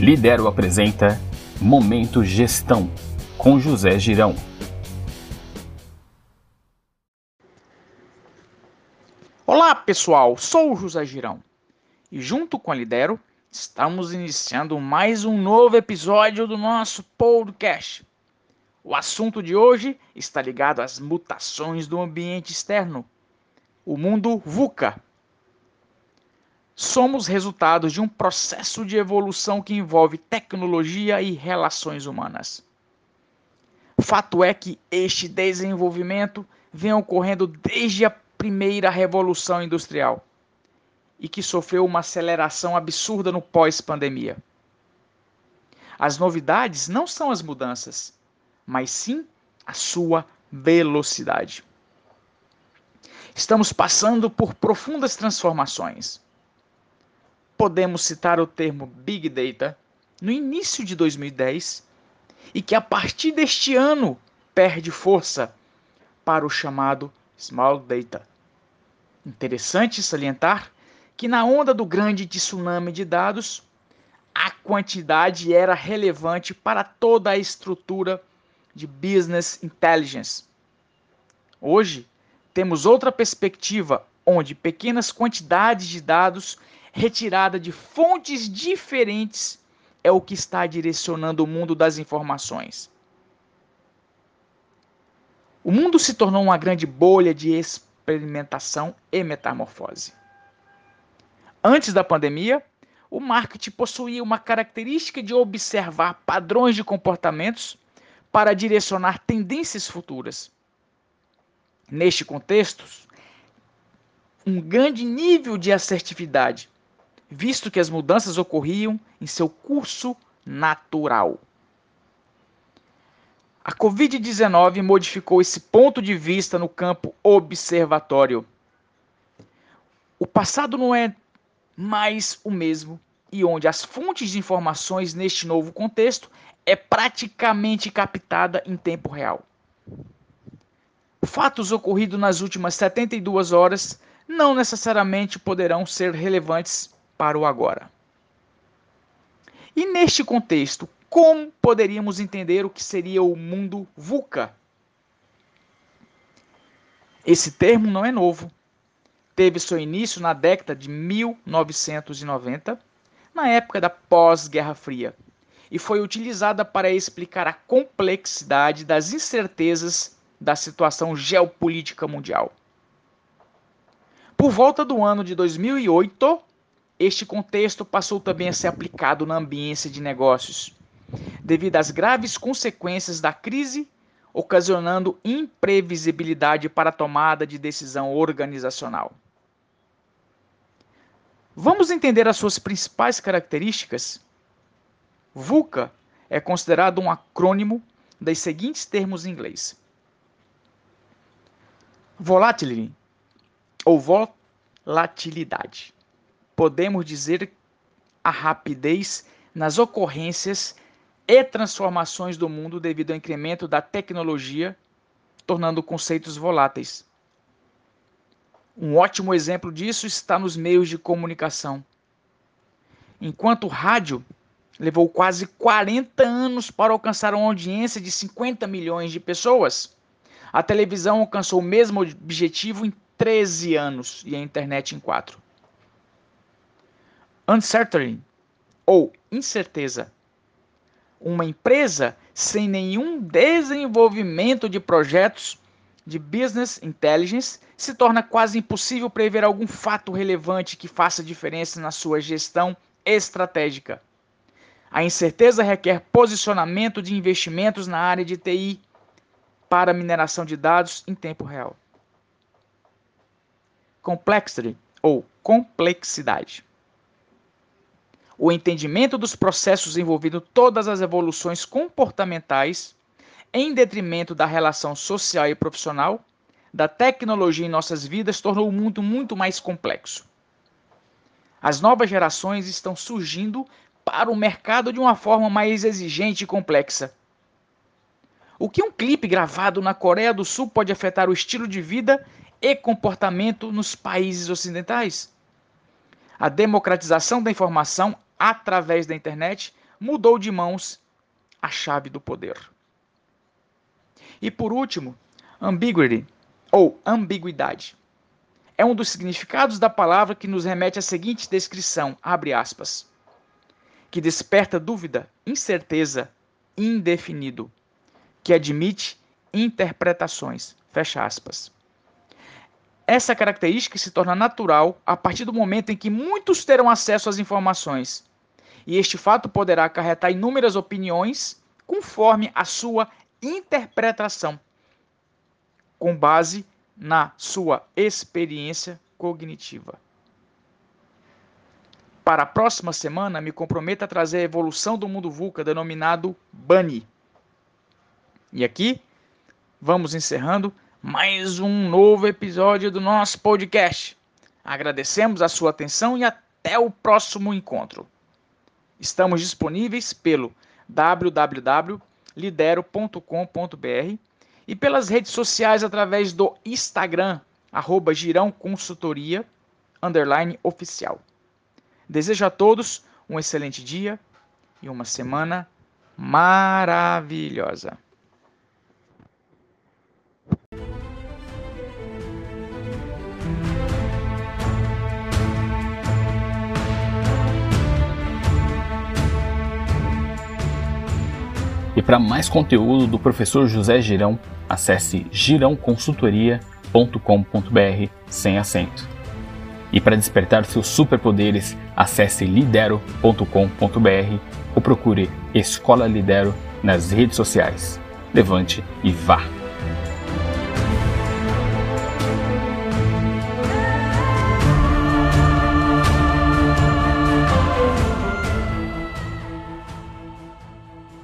Lidero apresenta Momento Gestão com José Girão. Olá pessoal, sou José Girão e junto com a Lidero estamos iniciando mais um novo episódio do nosso podcast. O assunto de hoje está ligado às mutações do ambiente externo, o mundo VUCA somos resultados de um processo de evolução que envolve tecnologia e relações humanas. Fato é que este desenvolvimento vem ocorrendo desde a primeira revolução industrial e que sofreu uma aceleração absurda no pós-pandemia. As novidades não são as mudanças, mas sim a sua velocidade. Estamos passando por profundas transformações podemos citar o termo Big Data no início de 2010 e que a partir deste ano perde força para o chamado Small Data. Interessante salientar que na onda do grande tsunami de dados, a quantidade era relevante para toda a estrutura de business intelligence. Hoje, temos outra perspectiva onde pequenas quantidades de dados retirada de fontes diferentes é o que está direcionando o mundo das informações. O mundo se tornou uma grande bolha de experimentação e metamorfose. Antes da pandemia, o marketing possuía uma característica de observar padrões de comportamentos para direcionar tendências futuras. Neste contexto, um grande nível de assertividade visto que as mudanças ocorriam em seu curso natural. A Covid-19 modificou esse ponto de vista no campo observatório. O passado não é mais o mesmo e onde as fontes de informações neste novo contexto é praticamente captada em tempo real. Fatos ocorridos nas últimas 72 horas não necessariamente poderão ser relevantes para o agora. E neste contexto, como poderíamos entender o que seria o mundo VUCA? Esse termo não é novo. Teve seu início na década de 1990, na época da pós-Guerra Fria, e foi utilizada para explicar a complexidade das incertezas da situação geopolítica mundial. Por volta do ano de 2008, este contexto passou também a ser aplicado na ambiência de negócios, devido às graves consequências da crise, ocasionando imprevisibilidade para a tomada de decisão organizacional. Vamos entender as suas principais características? VUCA é considerado um acrônimo dos seguintes termos em inglês: Volatility ou volatilidade podemos dizer a rapidez nas ocorrências e transformações do mundo devido ao incremento da tecnologia, tornando conceitos voláteis. Um ótimo exemplo disso está nos meios de comunicação. Enquanto o rádio levou quase 40 anos para alcançar uma audiência de 50 milhões de pessoas, a televisão alcançou o mesmo objetivo em 13 anos e a internet em 4 uncertainty ou incerteza. Uma empresa sem nenhum desenvolvimento de projetos de business intelligence se torna quase impossível prever algum fato relevante que faça diferença na sua gestão estratégica. A incerteza requer posicionamento de investimentos na área de TI para mineração de dados em tempo real. Complexity ou complexidade o entendimento dos processos envolvendo todas as evoluções comportamentais, em detrimento da relação social e profissional, da tecnologia em nossas vidas, tornou o mundo muito mais complexo. As novas gerações estão surgindo para o mercado de uma forma mais exigente e complexa. O que um clipe gravado na Coreia do Sul pode afetar o estilo de vida e comportamento nos países ocidentais? A democratização da informação através da internet mudou de mãos a chave do poder. E por último, ambiguity ou ambiguidade. É um dos significados da palavra que nos remete à seguinte descrição, abre aspas, que desperta dúvida, incerteza, indefinido, que admite interpretações, fecha aspas. Essa característica se torna natural a partir do momento em que muitos terão acesso às informações, e este fato poderá acarretar inúmeras opiniões conforme a sua interpretação, com base na sua experiência cognitiva. Para a próxima semana, me comprometo a trazer a evolução do mundo VUCA denominado BUNNY. E aqui vamos encerrando mais um novo episódio do nosso podcast. Agradecemos a sua atenção e até o próximo encontro. Estamos disponíveis pelo www.lidero.com.br e pelas redes sociais através do Instagram, arroba underline oficial. Desejo a todos um excelente dia e uma semana maravilhosa. E para mais conteúdo do professor José Girão, acesse girãoconsultoria.com.br sem acento. E para despertar seus superpoderes, acesse lidero.com.br ou procure Escola Lidero nas redes sociais. Levante e vá!